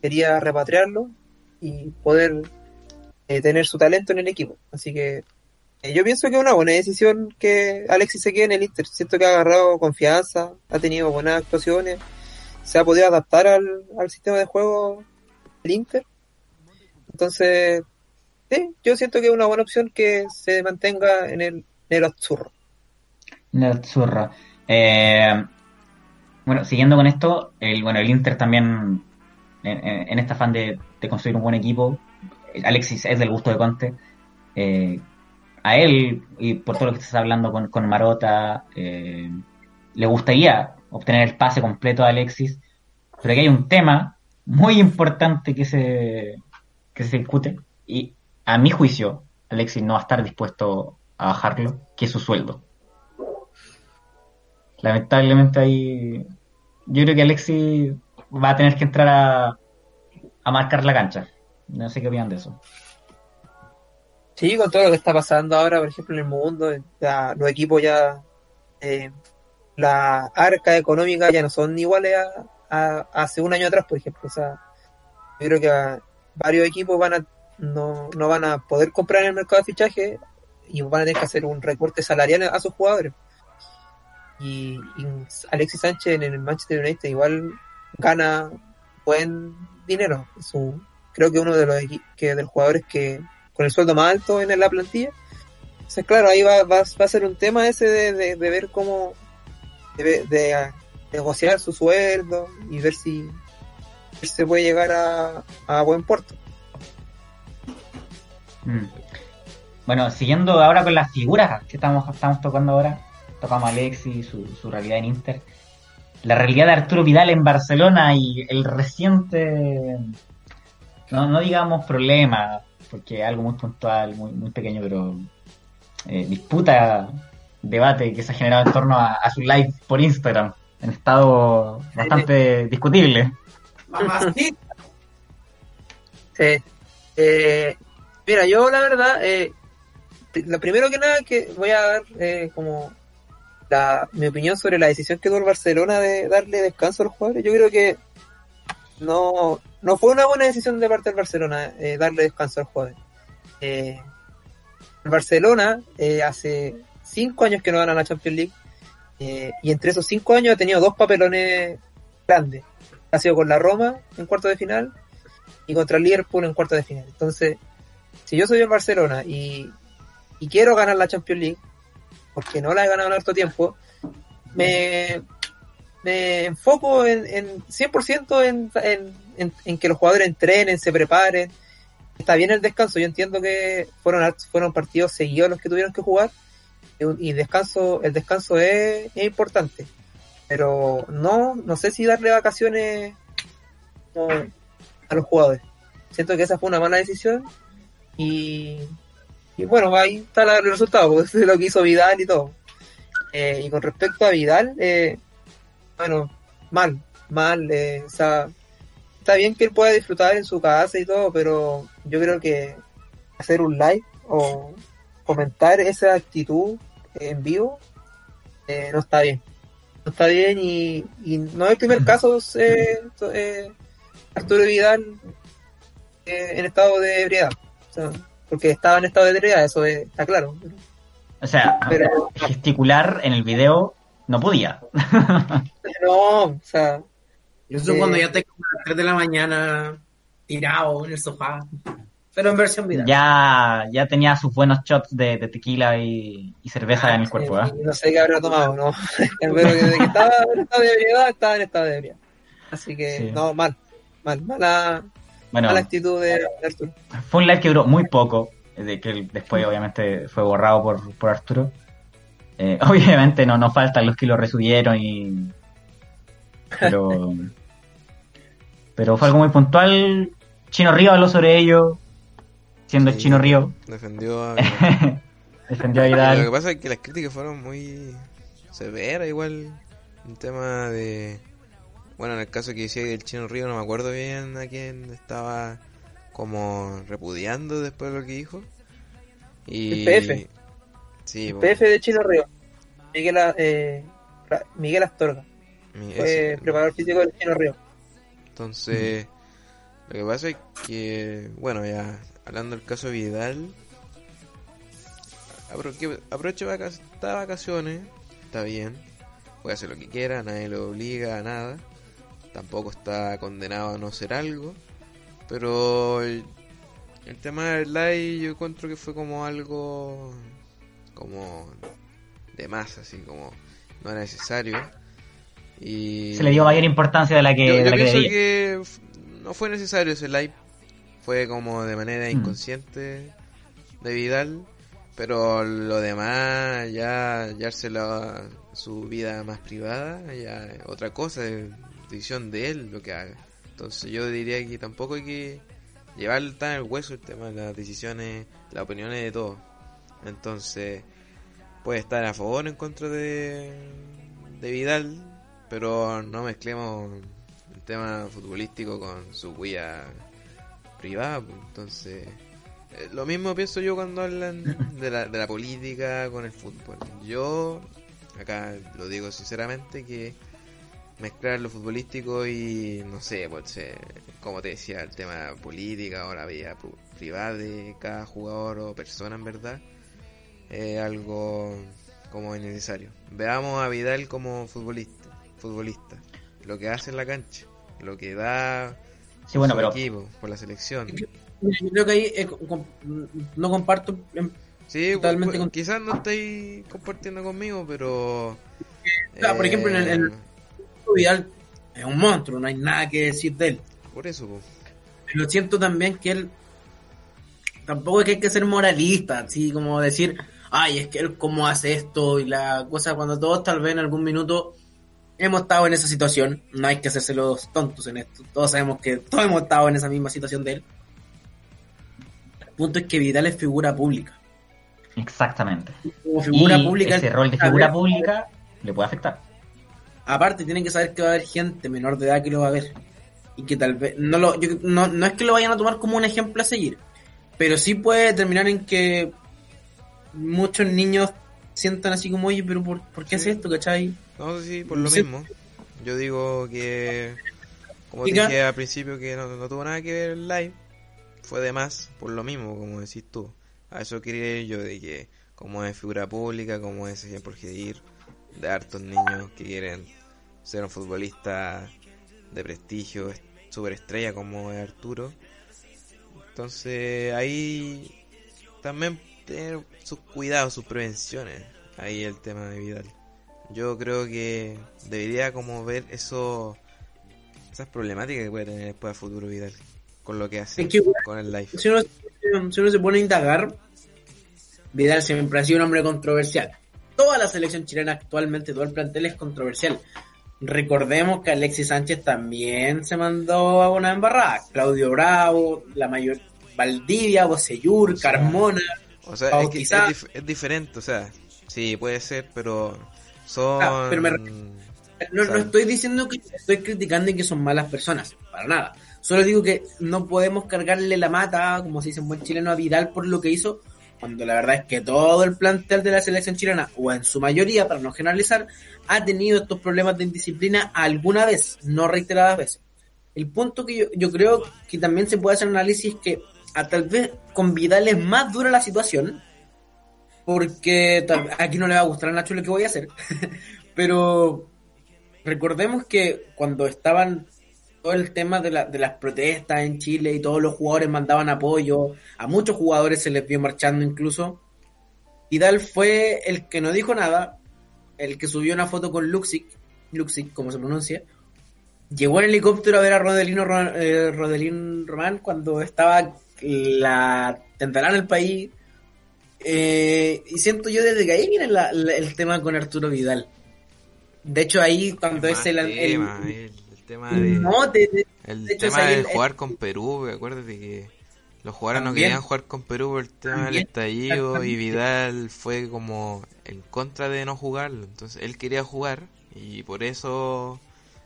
quería repatriarlo y poder eh, tener su talento en el equipo, así que eh, yo pienso que es una buena decisión que Alexis se quede en el Inter. Siento que ha agarrado confianza, ha tenido buenas actuaciones, se ha podido adaptar al, al sistema de juego del Inter. Entonces, sí, yo siento que es una buena opción que se mantenga en el negro azzurro. Nerazzurra. Eh, bueno, siguiendo con esto, el, bueno, el Inter también, en, este afán de, de construir un buen equipo, Alexis es del gusto de Conte. Eh, a él, y por todo lo que estás hablando con, con Marota, eh, le gustaría obtener el pase completo a Alexis, pero aquí hay un tema muy importante que se, que se discute, y a mi juicio, Alexis no va a estar dispuesto a bajarlo, que es su sueldo lamentablemente ahí yo creo que Alexis va a tener que entrar a, a marcar la cancha. No sé qué opinan de eso. Sí, con todo lo que está pasando ahora, por ejemplo, en el mundo, los equipos ya, eh, la arca económica ya no son iguales a, a- hace un año atrás, por ejemplo. O sea, yo creo que varios equipos van a, no, no van a poder comprar en el mercado de fichaje y van a tener que hacer un recorte salarial a sus jugadores. Y, Alexis Sánchez en el Manchester United igual gana buen dinero. Es un- creo que uno de los que de los jugadores que con el sueldo más alto en la plantilla. Entonces, claro, ahí va, va, va a ser un tema ese de, de, de ver cómo de, negociar su sueldo y ver si, si se puede llegar a, a buen puerto. Mm. Bueno, siguiendo ahora con las figuras que estamos, estamos tocando ahora, tocamos a Alexis, su, su realidad en Inter, la realidad de Arturo Vidal en Barcelona y el reciente, no, no digamos problema, porque es algo muy puntual, muy, muy pequeño, pero eh, disputa, debate que se ha generado en torno a, a su live por Instagram, en estado bastante discutible. Mamacita. Sí. Eh, mira, yo la verdad, eh, lo primero que nada que voy a dar eh, como la, mi opinión sobre la decisión que tuvo el Barcelona de darle descanso a los jugadores. Yo creo que no, no fue una buena decisión de parte del Barcelona eh, darle descanso a los jugadores. Eh, el Barcelona eh, hace cinco años que no gana la Champions League y entre esos cinco años ha tenido dos papelones grandes. Ha sido con la Roma en cuarto de final y contra el Liverpool en cuartos de final. Entonces, si yo soy el Barcelona y, y quiero ganar la Champions League, porque no la he ganado en harto tiempo, me, me enfoco en, en 100% en, en, en, que los jugadores entrenen, se preparen. Está bien el descanso, yo entiendo que fueron, fueron partidos seguidos los que tuvieron que jugar y descanso, el descanso es, es importante. Pero no, no sé si darle vacaciones no, a los jugadores. Siento que esa fue una mala decisión y, y bueno, ahí está la- el resultado, porque eso es lo que hizo Vidal y todo. Eh, y con respecto a Vidal, eh, bueno, mal, mal, eh, o sea, está bien que él pueda disfrutar en su casa y todo, pero yo creo que hacer un live o comentar esa actitud en vivo eh, no está bien. No está bien y, y no es el primer caso eh, Arturo Vidal en estado de ebriedad. O sea, porque estaba en estado de ebriedad, eso es- está claro. O sea, Pero gesticular en el video no podía. no, o sea, eso Eh, cuando ya te como a las 3 de la mañana tirado en el sofá. Pero en versión vida. Ya, ya tenía sus buenos shots de, de tequila y, y cerveza en el cuerpo, eh, ¿ah? no sé qué habrá tomado, ¿no? Pero que desde que estaba en estado de ebriedad, estaba en estado de ebriedad. Así que, Sí. no, mal, mal, mala, Bueno, mala actitud de, de Arturo. fue un live que duró muy poco, de que después obviamente fue borrado por, por Arturo. Eh, obviamente no nos faltan los que lo resubieron y... Pero... pero fue algo muy puntual. Chino Río habló sobre ello, siendo Sí. Chino Río. Defendió a... Defendió a Lo que Vidal. pasa es que las críticas fueron muy severas, igual. Un tema de. Bueno, en el caso que decía del Chino Río, no me acuerdo bien a quién estaba como repudiando después de lo que dijo. Y. El PF. Sí, El PF de Chino Río. Miguel, eh, Miguel Astorga. mi- Fue ese. preparador físico del Chino Río. Entonces, lo que pasa es que, bueno, ya hablando del caso Vidal, apro- que aproveche está vacaciones, está bien, puede hacer lo que quiera, nadie lo obliga a nada, tampoco está condenado a no hacer algo, pero el, el tema del live yo encuentro que fue como algo como de más, así como no era necesario. Y Se le dio mayor importancia de la que, yo, de la que pienso no fue necesario ese live. Fue como de manera Mm. inconsciente de Vidal. Pero lo demás, ya a su vida más privada, ya otra cosa, es decisión de él lo que haga. Entonces yo diría que tampoco hay que llevar tan el hueso el tema de las decisiones, las opiniones de todos. Entonces puede estar a favor o en contra de, de Vidal, pero no mezclemos el tema futbolístico con su huella privada. pues. Entonces, eh, lo mismo pienso yo cuando hablan de la, de la política con el fútbol. Yo, acá lo digo sinceramente, que mezclar lo futbolístico y, no sé, pues, eh, como te decía, el tema política o la vida privada de cada jugador o persona en verdad, es algo como innecesario. Veamos a Vidal como futbolista, futbolista, lo que hace en la cancha, lo que da Sí, bueno, su pero equipo, por la selección. Yo creo que ahí eh, no comparto en- Sí, Totalmente pu- con- quizás no estáis compartiendo conmigo, pero... Claro, por ejemplo, en el- en Vidal es un monstruo, no hay nada que decir de él. Por eso, po. Pero siento también que él tampoco es que hay que ser moralista, así como decir, ay, es que él cómo hace esto y la cosa, cuando todos tal vez en algún minuto hemos estado en esa situación, no hay que hacerse los tontos en esto, todos sabemos que todos hemos estado en esa misma situación de él. El punto es que Vidal es figura pública. exactamente. Como figura y pública, ese rol de figura pública le puede afectar. Aparte tienen que saber que va a haber gente menor de edad que lo va a ver y que tal vez no lo yo- no, no es que lo vayan a tomar como un ejemplo a seguir pero sí puede terminar en que muchos niños sientan así como oye pero por, ¿por qué hace esto? ¿cachai? No sé si por lo Sí. mismo. Yo digo que, como te dije al principio, que no, no tuvo nada que ver el live. Fue de más, por lo mismo, como decís tú. A eso quería yo, de que como es figura pública, como es ejemplo ir de hartos niños que quieren ser un futbolista de prestigio, superestrella como es Arturo. Entonces ahí también tener sus cuidados, sus prevenciones. Ahí el tema de Vidal. Yo creo que debería como ver eso, esas problemáticas que puede tener después a futuro Vidal con lo que hace Es que, con el live. si uno, si uno se pone a indagar, Vidal siempre ha sido un hombre controversial. Toda la selección chilena actualmente, todo el plantel es controversial. Recordemos que Alexis Sánchez también se mandó a una embarrada. Claudio Bravo, la mayor Valdivia, Bocellur, Carmona. O sea, es, que es, Bautizado. dif- es diferente, o sea, sí, puede ser, pero son... Ah, pero me No, no estoy diciendo que estoy criticando y que son malas personas, para nada. Solo digo que no podemos cargarle la mata, como se dice en buen chileno, a Vidal por lo que hizo, cuando la verdad es que todo el plantel de la selección chilena, o en su mayoría, para no generalizar, ha tenido estos problemas de indisciplina alguna vez, no reiteradas veces. El punto que yo, yo creo que también se puede hacer un análisis que a tal vez con Vidal más dura la situación, porque aquí no le va a gustar a Nacho lo que voy a hacer, pero recordemos que cuando estaban todo el tema de, la- de las protestas en Chile y todos los jugadores mandaban apoyo, a muchos jugadores se les vio marchando incluso, Vidal fue el que no dijo nada, el que subió una foto con Luxic, Luxic como se pronuncia, llegó en helicóptero a ver a Rodelino, Ro- eh, Rodelín Román cuando estaba la tentarán el país, eh, y siento yo desde que ahí viene la- la- el tema con Arturo Vidal. De hecho, ahí cuando es el- tema, el, el tema de, no, de- de- el de hecho, tema de el- jugar con Perú, acuérdate que los jugadores no querían jugar con Perú por el tema del estallido y. Vidal fue como en contra de no jugarlo, entonces él quería jugar y por eso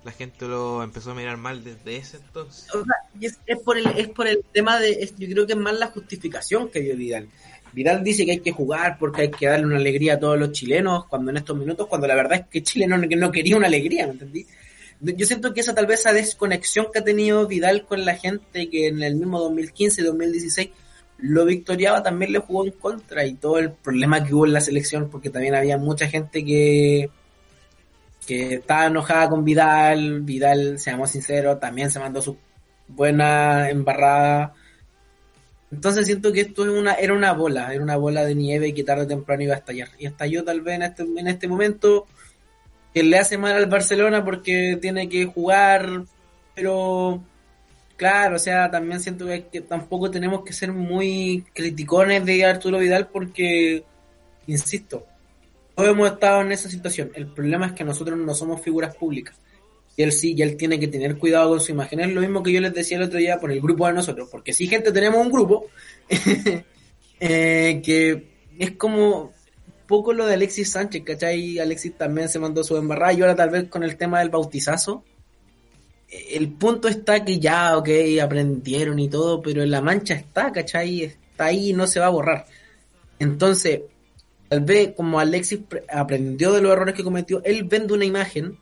la gente lo empezó a mirar mal desde ese entonces. o sea, y es, es por el, es por el tema de, es- yo creo que es más la justificación que dio Vidal. Vidal dice que hay que jugar porque hay que darle una alegría a todos los chilenos cuando en estos minutos, cuando la verdad es que Chile no, no quería una alegría, ¿me entendí? Yo siento que esa tal vez esa desconexión que ha tenido Vidal con la gente que en el mismo 2015 2016 lo victoriaba también le jugó en contra y todo el problema que hubo en la selección porque también había mucha gente que que estaba enojada con Vidal, Vidal, seamos sinceros, también se mandó su buena embarrada. Entonces siento que esto es una, era una bola, era una bola de nieve que tarde o temprano iba a estallar. Y estalló tal vez en este, en este momento que le hace mal al Barcelona porque tiene que jugar, pero claro, o sea, también siento que, tampoco tenemos que ser muy criticones de Arturo Vidal porque, insisto, todos hemos estado en esa situación. El problema es que nosotros no somos figuras públicas. Y él sí, y él tiene que tener cuidado con su imagen. Es lo mismo que yo les decía el otro día por el grupo de nosotros. Porque si gente tenemos un grupo eh, que es como poco lo de Alexis Sánchez, ¿cachai? Alexis también se mandó su embarrada y ahora tal vez con el tema del bautizazo. El punto está que ya, ok, aprendieron y todo, pero la mancha está, ¿cachai? Está ahí y no se va a borrar. Entonces, tal vez como Alexis pre- aprendió de los errores que cometió, él vende una imagen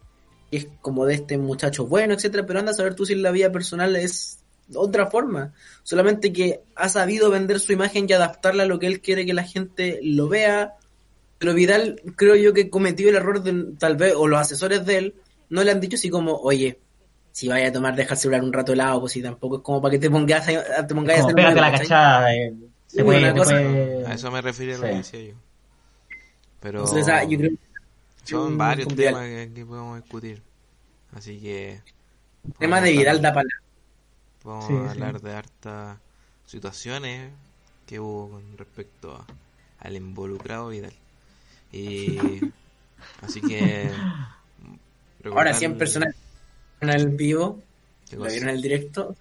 que es como de este muchacho bueno, etcétera, pero anda a saber tú si la vida personal es otra forma. Solamente que ha sabido vender su imagen y adaptarla a lo que él quiere que la gente lo vea. Pero Vidal, creo yo que cometió el error de, tal vez, o los asesores de él, no le han dicho así como, oye, si vaya a tomar, deja el celular un rato helado, pues si tampoco es como para que te pongas a, te pongas a hacer pégate la cachada. eh, Sí, se puede, A eso me refiero a lo Sí. que decía yo. Pero Entonces, ah, yo creo son varios temas que, que podemos discutir. Así que el tema de Vidal da para Vamos Sí, a sí. hablar de hartas situaciones que hubo con respecto a- al involucrado Vidal. Y así que Ahora recordar- 100 personas en el vivo, ¿Qué lo vieron en el directo.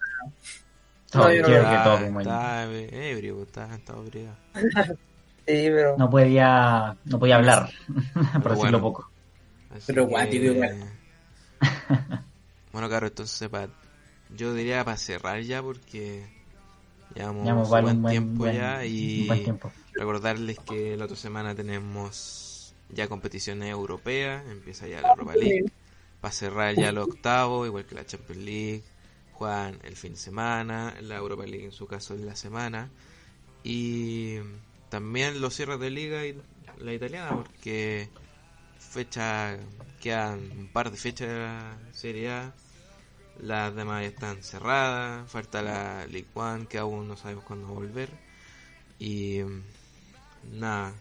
Todo, No, yo no quiero lo- que todo como el- está ebrio, está, está ebrio. Sí, pero No podía, no podía hablar, por Pero decirlo bueno. poco. Así Pero guático igual. bueno, claro, entonces pa- yo diría para cerrar ya porque llevamos Ya hemos un vale buen, un buen, tiempo buen- ya un y buen tiempo. recordarles que la otra semana tenemos ya competiciones europeas, empieza ya la Europa League, para cerrar ya los octavos, igual que la Champions League, juegan el fin de semana, la Europa League en su caso en la semana, y también los cierres de liga y la italiana, porque fecha quedan un par de fechas de la Serie A Las demás ya están cerradas. Falta la League One que aún no sabemos cuándo va a volver. Y mm, nada,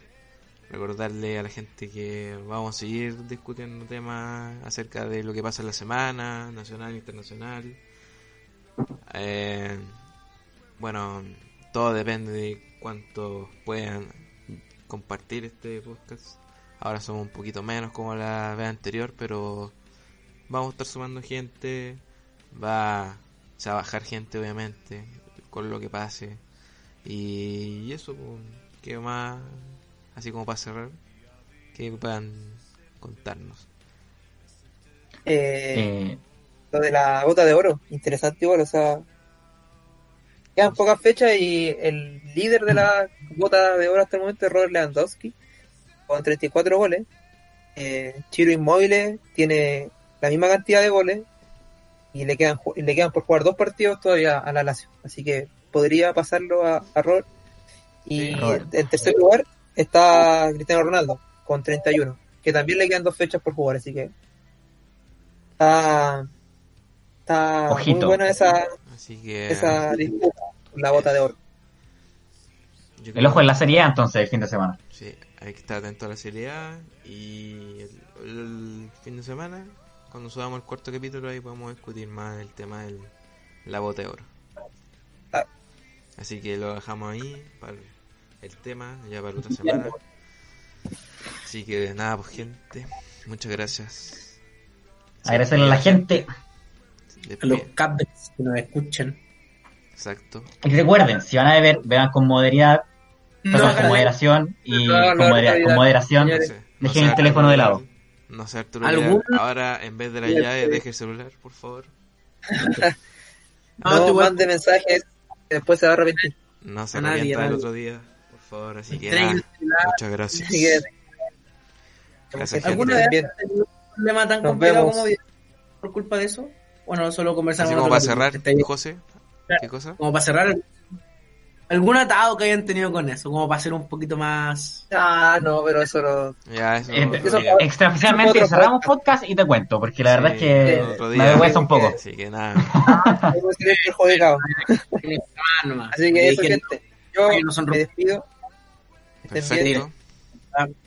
recordarle a la gente que vamos a seguir discutiendo temas acerca de lo que pasa en la semana, nacional e internacional. Eh, bueno, todo depende de cuánto puedan compartir este podcast. Ahora somos un poquito menos como la vez anterior, pero vamos a estar sumando gente. Va a bajar gente, obviamente, con lo que pase. Y, eso, pues, ¿qué más? Así como para cerrar, que puedan contarnos. Eh, Eh, lo de la bota de oro, interesante igual, o sea, quedan pocas fechas y el líder de la bota de oro hasta el momento es Robert Lewandowski, con 34 goles. Eh, Chiro Inmóvil tiene la misma cantidad de goles y le quedan y le quedan por jugar dos partidos todavía a la Lazio, así que podría pasarlo a, a Robert. Y Sí, Robert. en tercer lugar está Cristiano Ronaldo con 31, que también le quedan dos fechas por jugar, así que está, está muy buena esa, Así que esa disputa la bota de oro. el ojo en la Serie A entonces el fin de semana. Sí, hay que estar atento a la Serie A y el, el fin de semana, cuando subamos el cuarto capítulo, ahí podemos discutir más el tema de la bota de oro. Ah. Así que lo dejamos ahí para el tema, ya para la otra semana. Así que nada, pues gente, muchas gracias. Agradecerle a la gente. A los cabres que nos escuchan. Exacto. Y recuerden, si van a beber, beban con moderidad, No, perdón, con moderación y no, no, con, modera- con moderación. Dejen el teléfono de lado. No sé Arturo ¿Algún- Vidal. Ahora, en vez de la llave, deje el celular, por favor. No, no tú mande mensajes, que después se va a arrepentir. No se arrepienta nadie. otro día, favor. Así que nada, muchas gracias. Gracias, ¿Alguna gente. vez has tenido un problema tan Nos complicado vemos. como por culpa de eso? Bueno, solo conversamos Así como para cerrar. José, ¿qué cosa? Como para cerrar algún atado que hayan tenido con eso, como para ser un poquito más... Ah, no, pero eso no. Ya, eso. Eh, eso- Extraoficialmente cerramos podcast y te cuento, porque la verdad sí, es otro que día. me avergüenza un poco. Así que nada. Ah. Así que eso, gente. Yo que no son me despido. Estén bien. perfecto.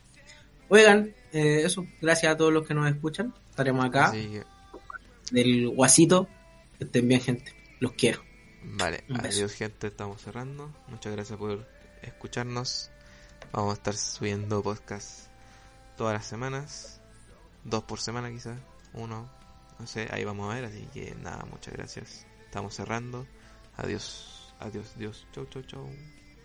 Oigan, eh, eso, gracias a todos los que nos escuchan. Estaremos acá, que, del guasito. Que estén bien, gente. Los quiero. vale, adiós, gente. Estamos cerrando. Muchas gracias por escucharnos. Vamos a estar subiendo podcast todas las semanas. Dos por semana, quizás. Uno, no sé, ahí vamos a ver. Así que nada, muchas gracias. Estamos cerrando. Adiós, adiós, adiós. Chau, chau, chau.